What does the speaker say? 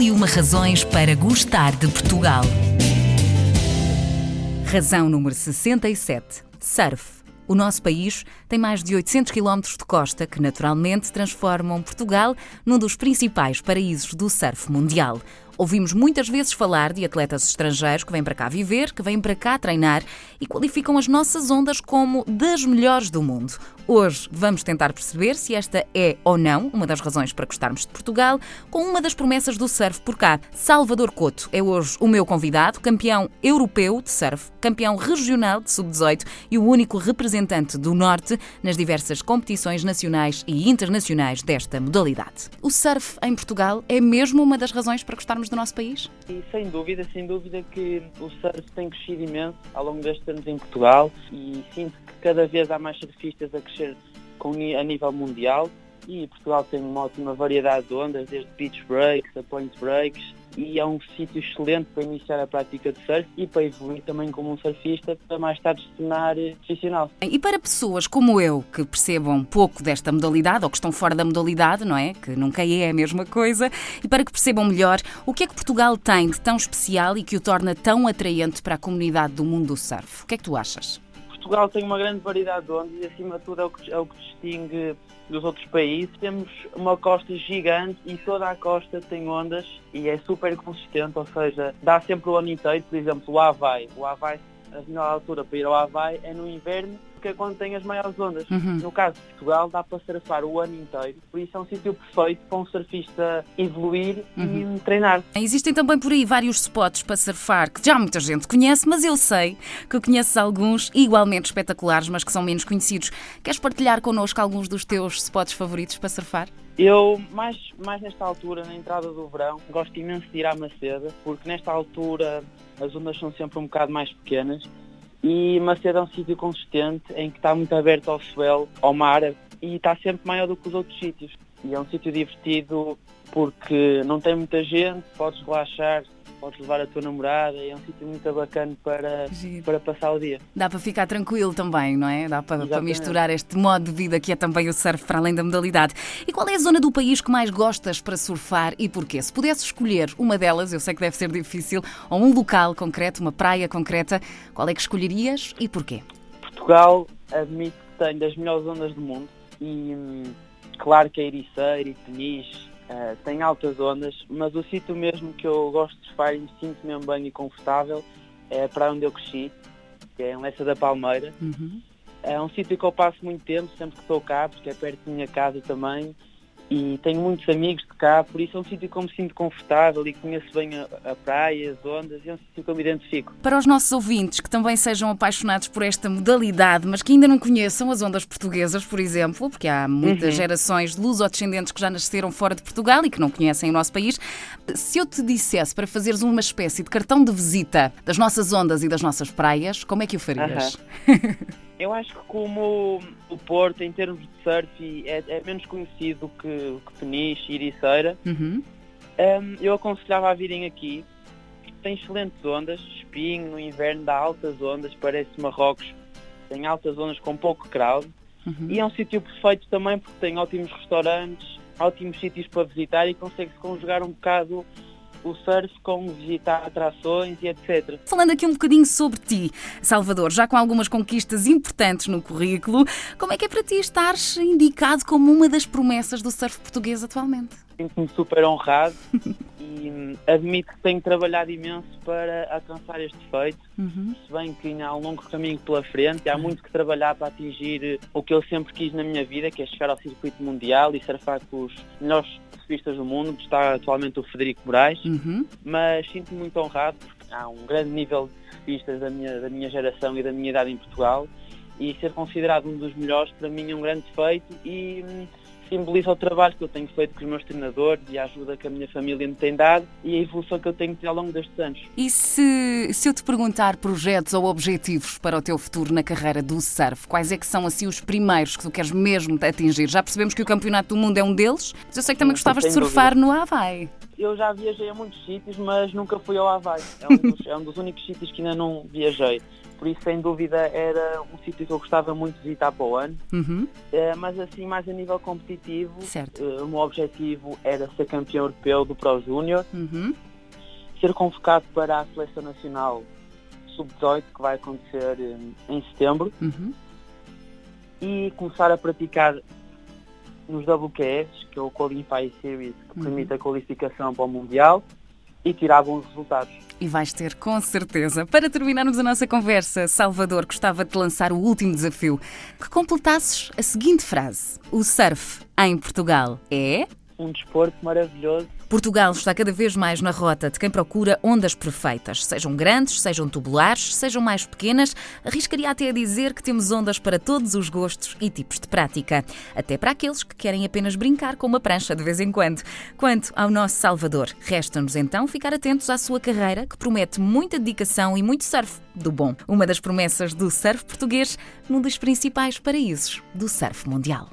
E uma razões para gostar de Portugal. Razão número 67. Surf. O nosso país tem mais de 800 km de costa que naturalmente transformam Portugal num dos principais paraísos do surf mundial. Ouvimos muitas vezes falar de atletas estrangeiros que vêm para cá viver, que vêm para cá treinar e qualificam as nossas ondas como das melhores do mundo. Hoje vamos tentar perceber se esta é ou não uma das razões para gostarmos de Portugal, com uma das promessas do surf por cá. Salvador Couto é hoje o meu convidado, campeão europeu de surf, campeão regional de sub-18 e o único representante do Norte nas diversas competições nacionais e internacionais desta modalidade. O surf em Portugal é mesmo uma das razões para gostarmos do nosso país? E sem dúvida, sem dúvida que o surf tem crescido imenso ao longo destes anos em Portugal e sinto que cada vez há mais surfistas a crescer com, a nível mundial e Portugal tem uma ótima variedade de ondas, desde beach breaks a point breaks e é um sítio excelente para iniciar a prática de surf e para evoluir também como um surfista para mais tarde se tornar profissional. E para pessoas como eu que percebam pouco desta modalidade ou que estão fora da modalidade, não é? Que nunca é a mesma coisa, e para que percebam melhor o que é que Portugal tem de tão especial e que o torna tão atraente para a comunidade do mundo do surf. O que é que tu achas? Portugal tem uma grande variedade de ondas e acima de tudo é o que, é o que distingue dos outros países. Temos uma costa gigante e toda a costa tem ondas e é super consistente, ou seja, dá sempre o ano inteiro. Por exemplo, o Havaí. O Havaí, a melhor altura para ir ao Havaí é no inverno porque é quando tem as maiores ondas. Uhum. No caso de Portugal, dá para surfar o ano inteiro, por isso é um sítio perfeito para um surfista evoluir uhum. e treinar. Existem também por aí vários spots para surfar que já muita gente conhece, mas eu sei que conheces alguns igualmente espetaculares, mas que são menos conhecidos. Queres partilhar connosco alguns dos teus spots favoritos para surfar? Eu, mais, mais nesta altura, na entrada do verão, gosto imenso de ir à Maceda, porque nesta altura as ondas são sempre um bocado mais pequenas e Macedo é um sítio consistente em que está muito aberto ao swell, ao mar e está sempre maior do que os outros sítios. E é um sítio divertido porque não tem muita gente, podes relaxar, podes levar a tua namorada, é um sítio muito bacana para, para passar o dia. Dá para ficar tranquilo também, não é? Dá para, para, misturar este modo de vida que é também o surf para além da modalidade. E qual é a zona do país que mais gostas para surfar e porquê? Se pudesse escolher uma delas, eu sei que deve ser difícil, ou um local concreto, uma praia concreta, qual é que escolherias e porquê? Portugal admito que tem das melhores zonas do mundo e hum, claro que é Ericeira e Peniche Uh, tem altas ondas, mas o sítio mesmo que eu gosto de surfar e me sinto mesmo bem e confortável é para onde eu cresci, que é em Lessa da Palmeira. Uhum. É um sítio que eu passo muito tempo, sempre que estou cá, porque é perto da minha casa também e tenho muitos amigos de cá, por isso é um sítio que eu me sinto confortável e conheço bem a, a praia, as ondas, e é um sítio que eu me identifico. Para os nossos ouvintes que também sejam apaixonados por esta modalidade, mas que ainda não conheçam as ondas portuguesas, por exemplo, porque há muitas uhum. gerações de luso-descendentes que já nasceram fora de Portugal e que não conhecem o nosso país, se eu te dissesse para fazeres uma espécie de cartão de visita das nossas ondas e das nossas praias, como é que o farias? Uhum. Eu acho que como o Porto, em termos de surf, é, é menos conhecido que, que Peniche e Ericeira, uhum. um, eu aconselhava a virem aqui. Tem excelentes ondas, Espinho no inverno dá altas ondas, parece Marrocos, tem altas ondas com pouco crowd. Uhum. E é um sítio perfeito também porque tem ótimos restaurantes, ótimos sítios para visitar e consegue-se conjugar um bocado o surf com visitar atrações e etc. Falando aqui um bocadinho sobre ti, Salvador, já com algumas conquistas importantes no currículo, como é que é para ti estares indicado como uma das promessas do surf português atualmente? Sinto-me super honrado e admito que tenho trabalhado imenso para alcançar este feito. Uhum. Se bem que ainda há um longo caminho pela frente, há muito que trabalhar para atingir o que eu sempre quis na minha vida, que é chegar ao circuito mundial e surfar com os melhores surfistas do mundo, que está atualmente o Frederico Moraes, uhum. mas sinto-me muito honrado porque há um grande nível de surfistas da minha, da minha geração e da minha idade em Portugal e ser considerado um dos melhores para mim é um grande feito e hum, simboliza o trabalho que eu tenho feito com os meus treinadores e a ajuda que a minha família me tem dado e a evolução que eu tenho tido ao longo destes anos. E se, se eu te perguntar projetos ou objetivos para o teu futuro na carreira do surf, quais é que são assim os primeiros que tu queres mesmo atingir? Já percebemos que o Campeonato do Mundo é um deles, mas eu sei que também gostavas de surfar dúvida. no Havaí. Eu já viajei a muitos sítios, mas nunca fui ao Havaí. É um dos, é um dos únicos sítios que ainda não viajei. Por isso, sem dúvida, era um sítio que eu gostava muito de visitar para o ano. Uhum. Eh, mas assim, mais a nível competitivo, eh, o meu objetivo era ser campeão europeu do Pro Júnior, Uhum. ser convocado para a seleção nacional sub-18, que vai acontecer eh, em setembro, Uhum. e começar a praticar nos WQS, que é o Qualify Series, que Uhum. permite a qualificação para o Mundial, e tirar bons resultados. E vais ter, com certeza. Para terminarmos a nossa conversa, Salvador gostava de lançar o último desafio. Que completasses a seguinte frase: O surf em Portugal é. Um desporto maravilhoso Portugal está cada vez mais na rota de quem procura ondas perfeitas, sejam grandes, sejam tubulares, sejam mais pequenas. Arriscaria até a dizer que temos ondas para todos os gostos e tipos de prática, até para aqueles que querem apenas brincar com uma prancha de vez em quando. Quanto ao nosso Salvador, resta-nos então ficar atentos à sua carreira, que promete muita dedicação e muito surf do bom. Uma das promessas do surf português num dos principais paraísos do surf mundial.